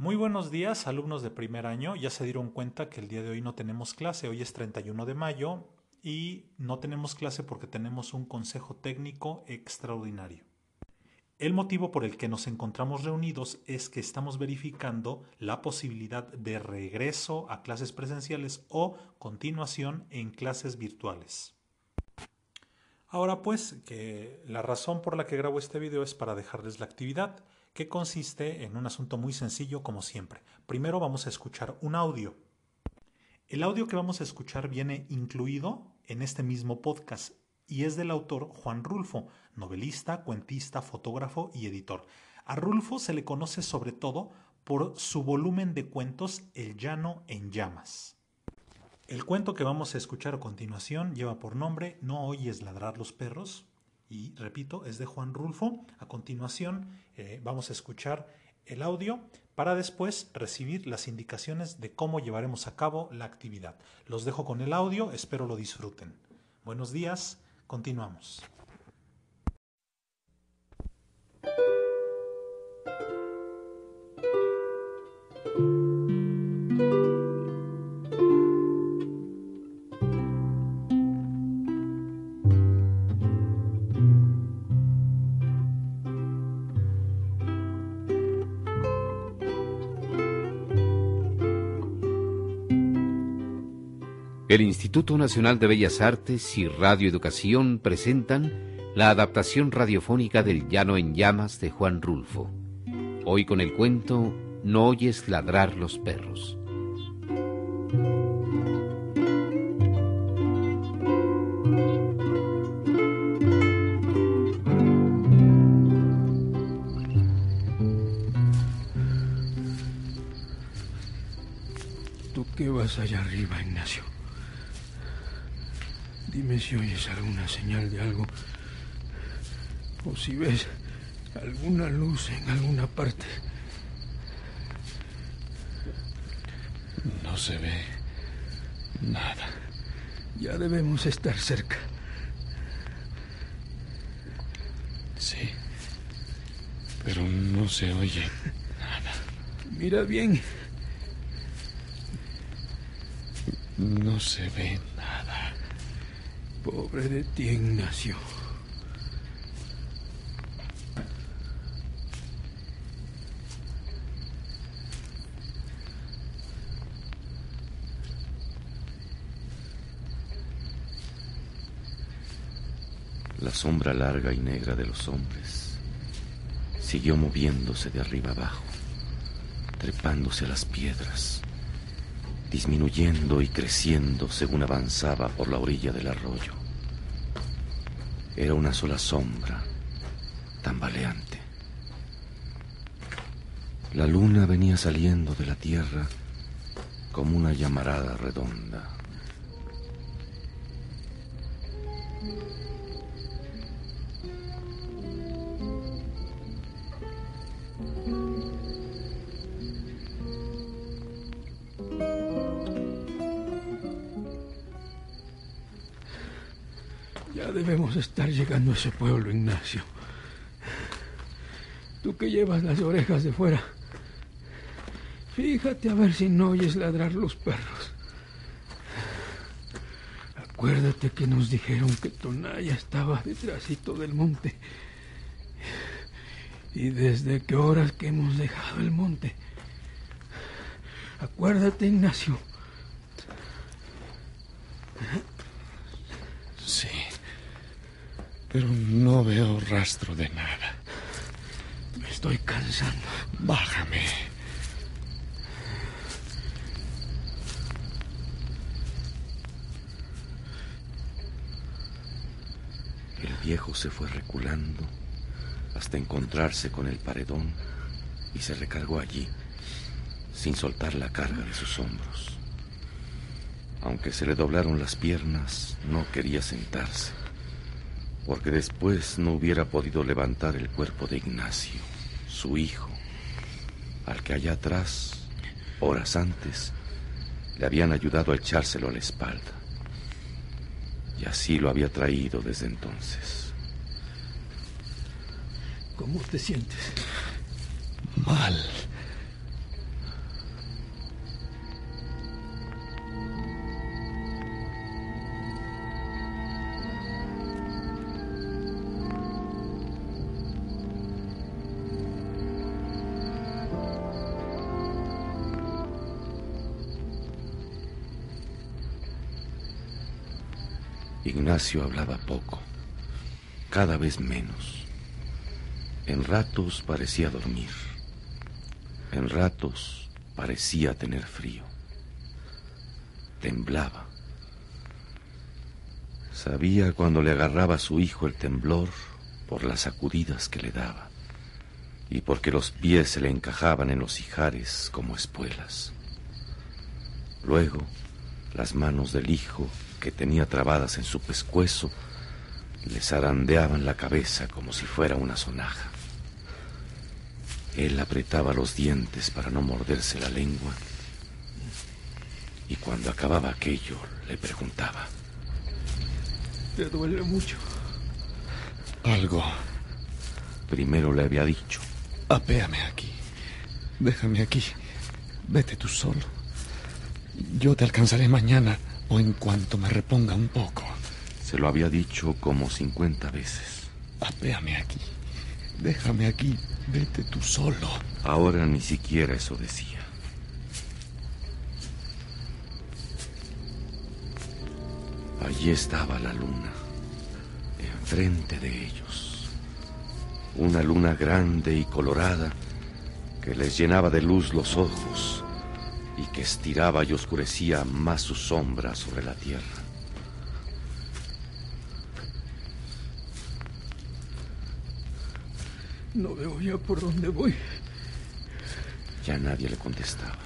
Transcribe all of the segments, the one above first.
Muy buenos días, alumnos de primer año. Ya se dieron cuenta que el día de hoy no tenemos clase. Hoy es 31 de mayo y no tenemos clase porque tenemos un consejo técnico extraordinario. El motivo por el que nos encontramos reunidos es que estamos verificando la posibilidad de regreso a clases presenciales o continuación en clases virtuales. Ahora pues, que la razón por la que grabo este video es para dejarles la actividad que consiste en un asunto muy sencillo como siempre. Primero vamos a escuchar un audio. El audio que vamos a escuchar viene incluido en este mismo podcast y es del autor Juan Rulfo, novelista, cuentista, fotógrafo y editor. A Rulfo se le conoce sobre todo por su volumen de cuentos El llano en llamas. El cuento que vamos a escuchar a continuación lleva por nombre No oyes ladrar los perros, y repito, es de Juan Rulfo. A continuación eh, vamos a escuchar el audio para después recibir las indicaciones de cómo llevaremos a cabo la actividad. Los dejo con el audio, espero lo disfruten. Buenos días, continuamos. El Instituto Nacional de Bellas Artes y Radio Educación presentan la adaptación radiofónica del Llano en Llamas de Juan Rulfo. Hoy con el cuento No oyes ladrar los perros. Oyes alguna señal de algo. O si ves alguna luz en alguna parte. No se ve nada. Ya debemos estar cerca. Sí. Pero no se oye nada. Mira bien. No se ve Pobre de ti, Ignacio. La sombra larga y negra de los hombres siguió moviéndose de arriba abajo, trepándose a las piedras disminuyendo y creciendo según avanzaba por la orilla del arroyo. Era una sola sombra, tambaleante. La luna venía saliendo de la tierra como una llamarada redonda. A ese pueblo, Ignacio. Tú que llevas las orejas de fuera, fíjate a ver si no oyes ladrar los perros. Acuérdate que nos dijeron que Tonaya estaba detrásito del monte. Y desde qué horas que hemos dejado el monte. Acuérdate, Ignacio. Pero no veo rastro de nada. Me estoy cansando. Bájame. El viejo se fue reculando hasta encontrarse con el paredón y se recargó allí, sin soltar la carga de sus hombros. Aunque se le doblaron las piernas, no quería sentarse porque después no hubiera podido levantar el cuerpo de Ignacio, su hijo, al que allá atrás, horas antes, le habían ayudado a echárselo a la espalda. Y así lo había traído desde entonces. ¿Cómo te sientes? Mal. Ignacio hablaba poco, cada vez menos. En ratos parecía dormir, en ratos parecía tener frío. Temblaba. Sabía cuando le agarraba a su hijo el temblor por las sacudidas que le daba y porque los pies se le encajaban en los ijares como espuelas. Luego, las manos del hijo, que tenía trabadas en su pescuezo, le zarandeaban la cabeza como si fuera una sonaja. Él apretaba los dientes para no morderse la lengua y cuando acababa aquello le preguntaba. ¿Te duele mucho? Algo. Primero le había dicho. Apéame aquí. Déjame aquí. Vete tú solo. Yo te alcanzaré mañana o en cuanto me reponga un poco. Se lo había dicho como cincuenta veces. Apéame aquí. Déjame aquí. Vete tú solo. Ahora ni siquiera eso decía. Allí estaba la luna, enfrente de ellos. Una luna grande y colorada que les llenaba de luz los ojos y que estiraba y oscurecía más su sombra sobre la tierra. No veo ya por dónde voy. Ya nadie le contestaba.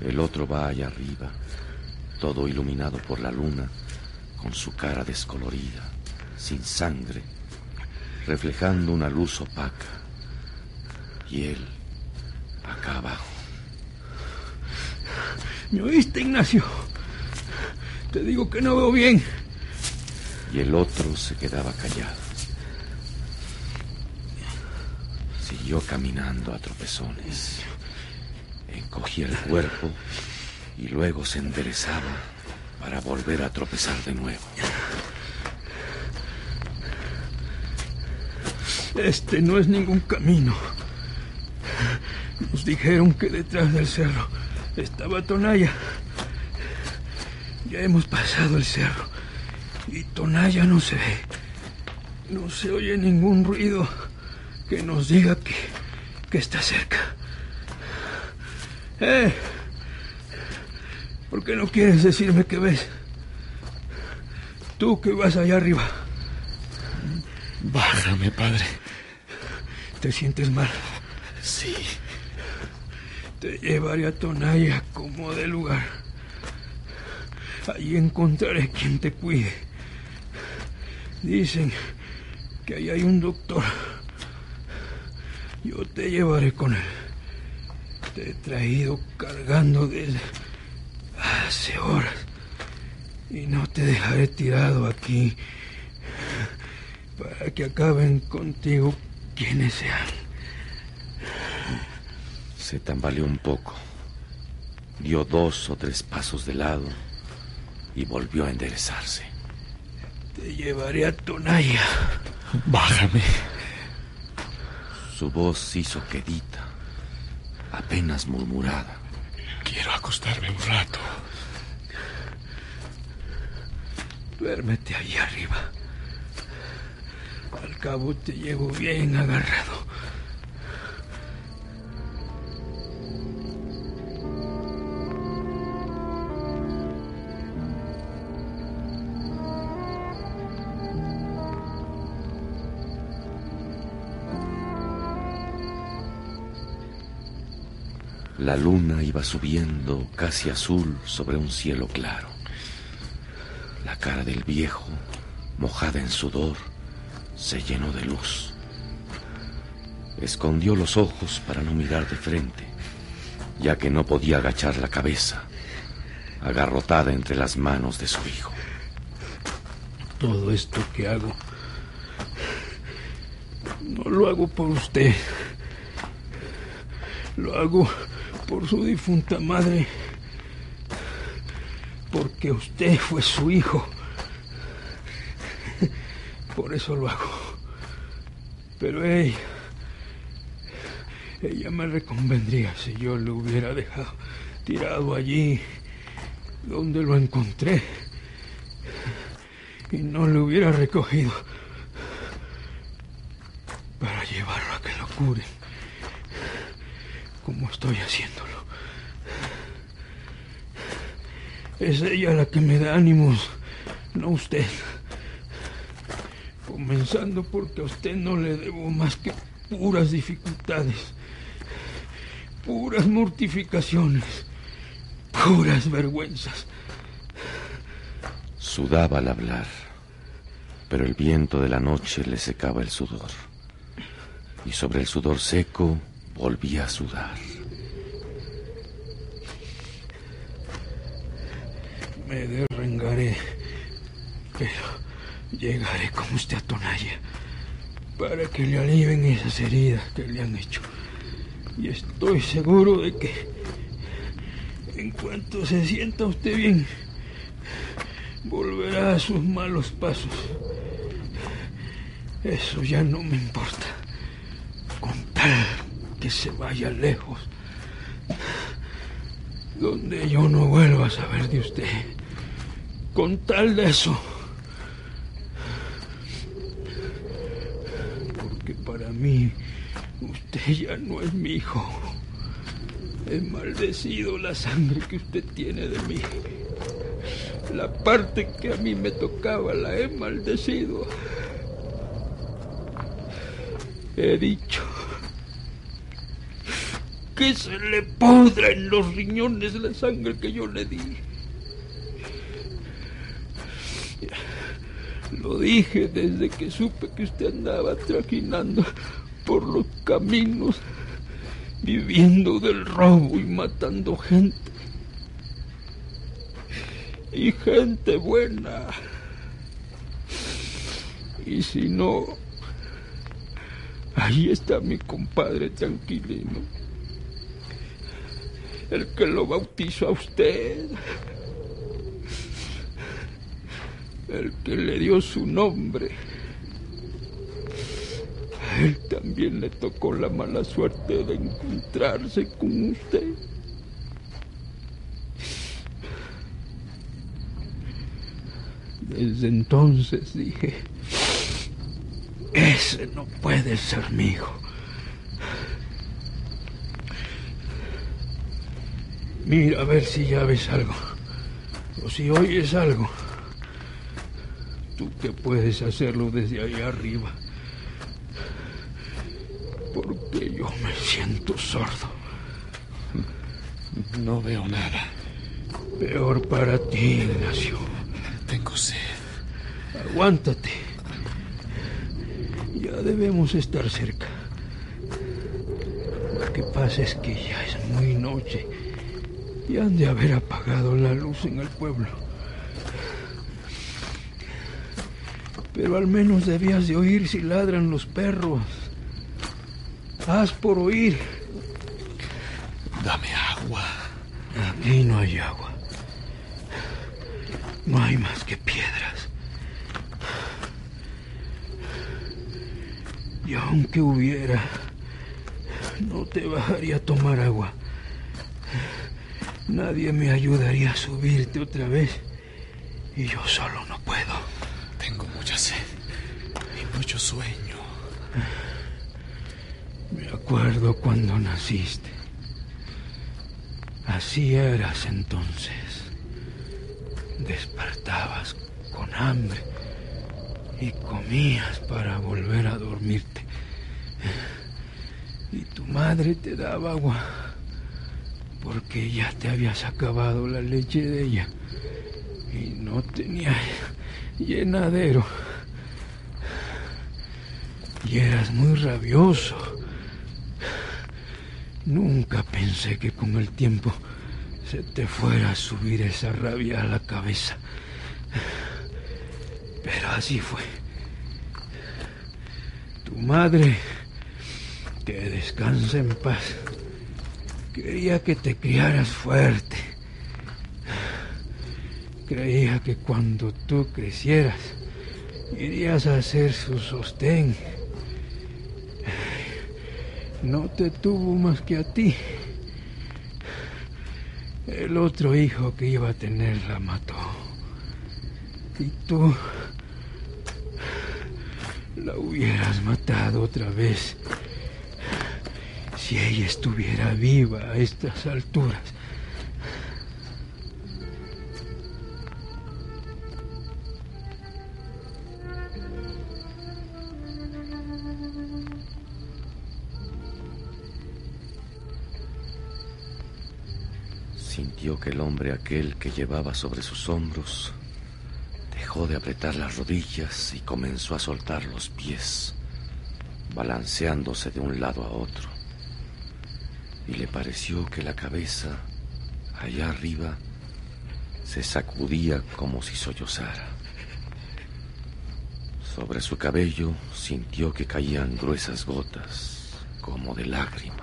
El otro va allá arriba, todo iluminado por la luna, con su cara descolorida, sin sangre, reflejando una luz opaca. Y él, acá abajo. ¿Me oíste, Ignacio? Te digo que no veo bien. Y el otro se quedaba callado. Siguió caminando a tropezones. Encogía el cuerpo y luego se enderezaba para volver a tropezar de nuevo. Este no es ningún camino. Nos dijeron que detrás del cerro estaba Tonaya. Ya hemos pasado el cerro y Tonaya no se ve. No se oye ningún ruido que nos diga que, que está cerca. ¡Eh! ¿Por qué no quieres decirme qué ves? Tú que vas allá arriba. Bájame, padre. ¿Te sientes mal? Sí. Te llevaré a Tonaya como de lugar. Allí encontraré quien te cuide. Dicen que ahí hay un doctor. Yo te llevaré con él. Te he traído cargando de él hace horas. Y no te dejaré tirado aquí para que acaben contigo quienes sean. Se tambaleó un poco, dio dos o tres pasos de lado y volvió a enderezarse. Te llevaré a Tonaya. Bájame. Su voz se hizo quedita, apenas murmurada. Quiero acostarme un rato. Duérmete ahí arriba. Al cabo te llevo bien agarrado. La luna iba subiendo casi azul sobre un cielo claro. La cara del viejo, mojada en sudor, se llenó de luz. Escondió los ojos para no mirar de frente, ya que no podía agachar la cabeza, agarrotada entre las manos de su hijo. Todo esto que hago no lo hago por usted. Lo hago por su difunta madre. Porque usted fue su hijo. Por eso lo hago. Pero ella... Ella me reconvendría si yo lo hubiera dejado tirado allí donde lo encontré. que no le hubiera recogido para llevarlo a que lo cure, como estoy haciéndolo. Es ella la que me da ánimos, no usted. Comenzando porque a usted no le debo más que puras dificultades, puras mortificaciones, puras vergüenzas. Sudaba al hablar, pero el viento de la noche le secaba el sudor. Y sobre el sudor seco volvía a sudar. Me derrengaré, pero llegaré como usted a Tonaya para que le alivien esas heridas que le han hecho. Y estoy seguro de que en cuanto se sienta usted bien, volverá a sus malos pasos. Eso ya no me importa. Con tal que se vaya lejos. Donde yo no vuelva a saber de usted. Con tal de eso. Porque para mí usted ya no es mi hijo. He maldecido la sangre que usted tiene de mí. La parte que a mí me tocaba la he maldecido. He dicho que se le podra en los riñones la sangre que yo le di. Lo dije desde que supe que usted andaba trajinando por los caminos, viviendo del robo y matando gente. Y gente buena. Y si no, ahí está mi compadre tranquilino. El que lo bautizó a usted. El que le dio su nombre. A él también le tocó la mala suerte de encontrarse con usted. Desde entonces dije, ese no puede ser mi hijo. Mira a ver si ya ves algo. O si oyes algo. Tú que puedes hacerlo desde ahí arriba. Porque yo me siento sordo. No veo nada. Peor para ti, Ignacio. Tengo sed. Aguántate. Ya debemos estar cerca. Lo que pasa es que ya es muy noche y han de haber apagado la luz en el pueblo. Pero al menos debías de oír si ladran los perros. Haz por oír. Dame agua. Aquí no hay agua. No hay más que piedras. Y aunque hubiera, no te bajaría a tomar agua. Nadie me ayudaría a subirte otra vez. Y yo solo no puedo. Tengo mucha sed y mucho sueño. Me acuerdo cuando naciste. Así eras entonces. Despertabas con hambre y comías para volver a dormirte. Y tu madre te daba agua porque ya te habías acabado la leche de ella y no tenía llenadero. Y eras muy rabioso. Nunca pensé que con el tiempo se te fuera a subir esa rabia a la cabeza. Pero así fue. Tu madre, que descansa en paz, quería que te criaras fuerte. Creía que cuando tú crecieras, irías a ser su sostén. No te tuvo más que a ti. El otro hijo que iba a tener la mató. Y tú la hubieras matado otra vez. Si ella estuviera viva a estas alturas. Sintió que el hombre aquel que llevaba sobre sus hombros dejó de apretar las rodillas y comenzó a soltar los pies, balanceándose de un lado a otro. Y le pareció que la cabeza, allá arriba, se sacudía como si sollozara. Sobre su cabello sintió que caían gruesas gotas, como de lágrimas.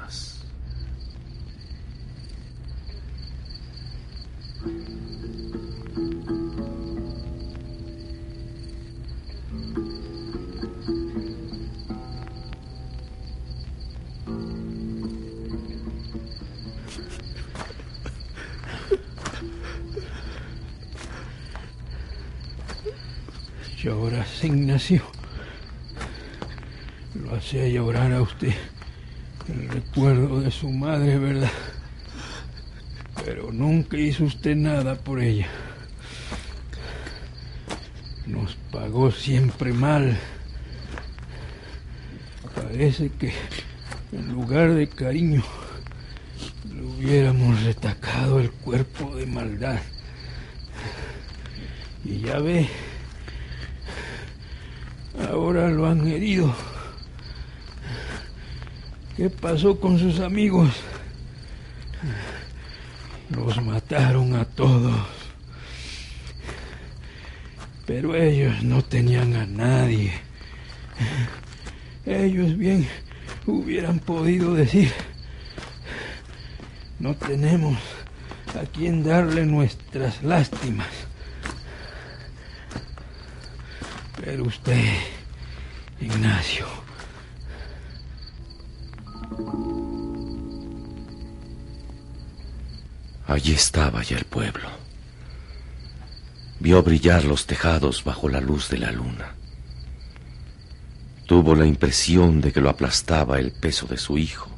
Lloras, Ignacio. Lo hace llorar a usted el recuerdo de su madre, ¿verdad? Pero nunca hizo usted nada por ella. Nos pagó siempre mal. Parece que en lugar de cariño le hubiéramos retacado el cuerpo de maldad. Y ya ve, ahora lo han herido. ¿Qué pasó con sus amigos? Los mataron a todos. Pero ellos no tenían a nadie. Ellos bien hubieran podido decir, no tenemos a quien darle nuestras lástimas. Pero usted, Ignacio, Allí estaba ya el pueblo. Vio brillar los tejados bajo la luz de la luna. Tuvo la impresión de que lo aplastaba el peso de su hijo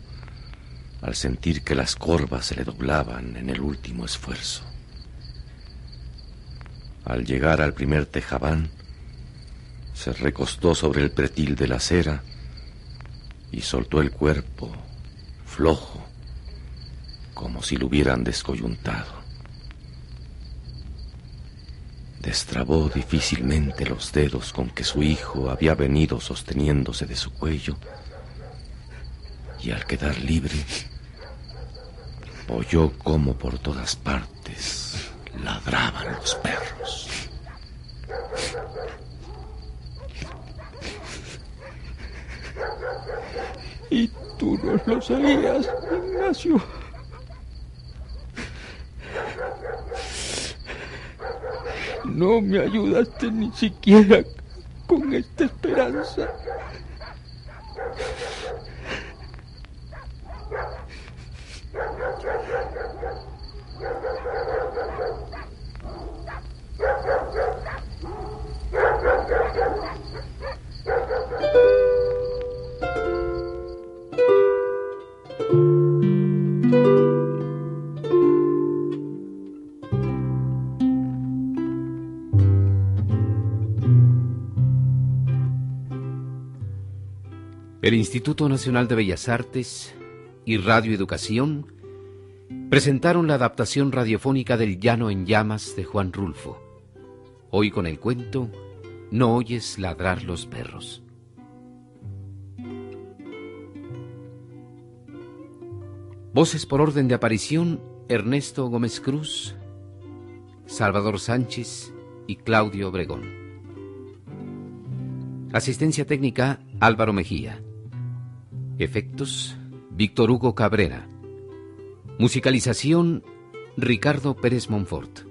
al sentir que las corvas se le doblaban en el último esfuerzo. Al llegar al primer tejabán, se recostó sobre el pretil de la acera y soltó el cuerpo flojo como si lo hubieran descoyuntado. Destrabó difícilmente los dedos con que su hijo había venido sosteniéndose de su cuello y al quedar libre oyó como por todas partes ladraban los perros. Y tú no lo sabías, Ignacio. No me ayudaste ni siquiera con esta esperanza. El Instituto Nacional de Bellas Artes y Radio Educación presentaron la adaptación radiofónica del Llano en Llamas de Juan Rulfo. Hoy con el cuento No oyes ladrar los perros. Voces por orden de aparición Ernesto Gómez Cruz, Salvador Sánchez y Claudio Obregón. Asistencia técnica Álvaro Mejía. Efectos, Víctor Hugo Cabrera. Musicalización, Ricardo Pérez Monfort.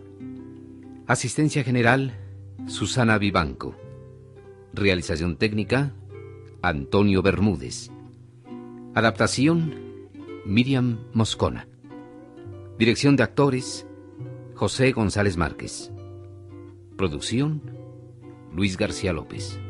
Asistencia general, Susana Vivanco. Realización técnica, Antonio Bermúdez. Adaptación, Miriam Moscona. Dirección de actores, José González Márquez. Producción, Luis García López.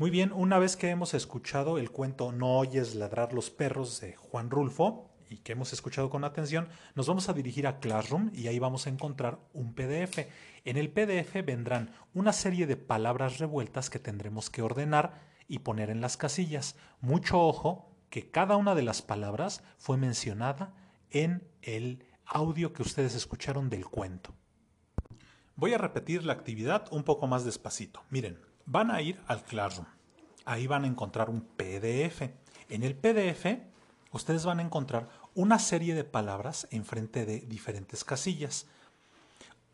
Muy bien, una vez que hemos escuchado el cuento No oyes ladrar los perros de Juan Rulfo y que hemos escuchado con atención, nos vamos a dirigir a Classroom y ahí vamos a encontrar un PDF. En el PDF vendrán una serie de palabras revueltas que tendremos que ordenar y poner en las casillas. Mucho ojo que cada una de las palabras fue mencionada en el audio que ustedes escucharon del cuento. Voy a repetir la actividad un poco más despacito. Miren, van a ir al Classroom. Ahí van a encontrar un PDF. En el PDF ustedes van a encontrar una serie de palabras enfrente de diferentes casillas.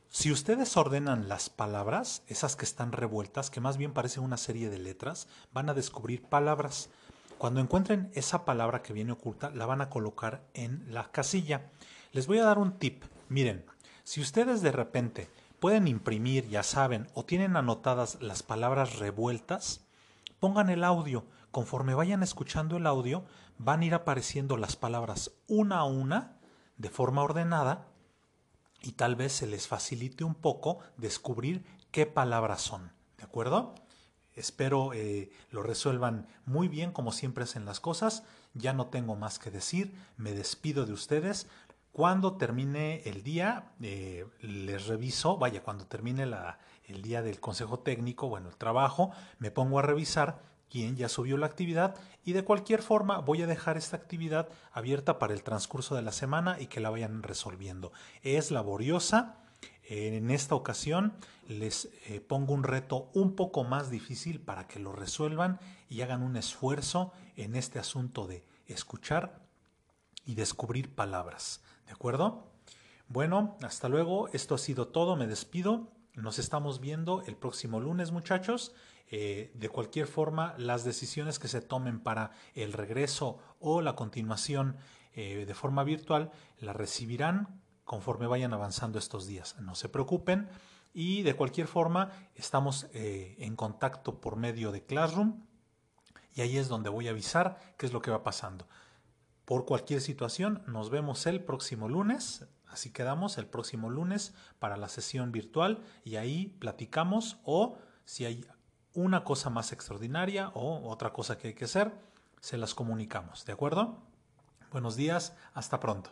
Si ustedes ordenan las palabras, esas que están revueltas, que más bien parecen una serie de letras, van a descubrir palabras. Cuando encuentren esa palabra que viene oculta, la van a colocar en la casilla. Les voy a dar un tip. Miren, si ustedes de repente pueden imprimir, ya saben, o tienen anotadas las palabras revueltas, pongan el audio. Conforme vayan escuchando el audio, van a ir apareciendo las palabras una a una, de forma ordenada, y tal vez se les facilite un poco descubrir qué palabras son. ¿De acuerdo? Espero eh, lo resuelvan muy bien como siempre hacen las cosas. Ya no tengo más que decir. Me despido de ustedes. Cuando termine el día, eh, les reviso, vaya, cuando termine el día del consejo técnico, bueno, el trabajo, me pongo a revisar quién ya subió la actividad y de cualquier forma voy a dejar esta actividad abierta para el transcurso de la semana y que la vayan resolviendo. Es laboriosa. En esta ocasión les eh, pongo un reto un poco más difícil para que lo resuelvan y hagan un esfuerzo en este asunto de escuchar y descubrir palabras. ¿De acuerdo? Bueno, hasta luego. Esto ha sido todo. Me despido. Nos estamos viendo el próximo lunes, muchachos. Eh, de cualquier forma, las decisiones que se tomen para el regreso o la continuación eh, de forma virtual las recibirán conforme vayan avanzando estos días. No se preocupen. Y de cualquier forma, estamos eh, en contacto por medio de Classroom. Y ahí es donde voy a avisar qué es lo que va pasando. Por cualquier situación, nos vemos el próximo lunes. Así quedamos el próximo lunes para la sesión virtual y ahí platicamos o si hay una cosa más extraordinaria o otra cosa que hay que hacer, se las comunicamos. ¿De acuerdo? Buenos días, hasta pronto.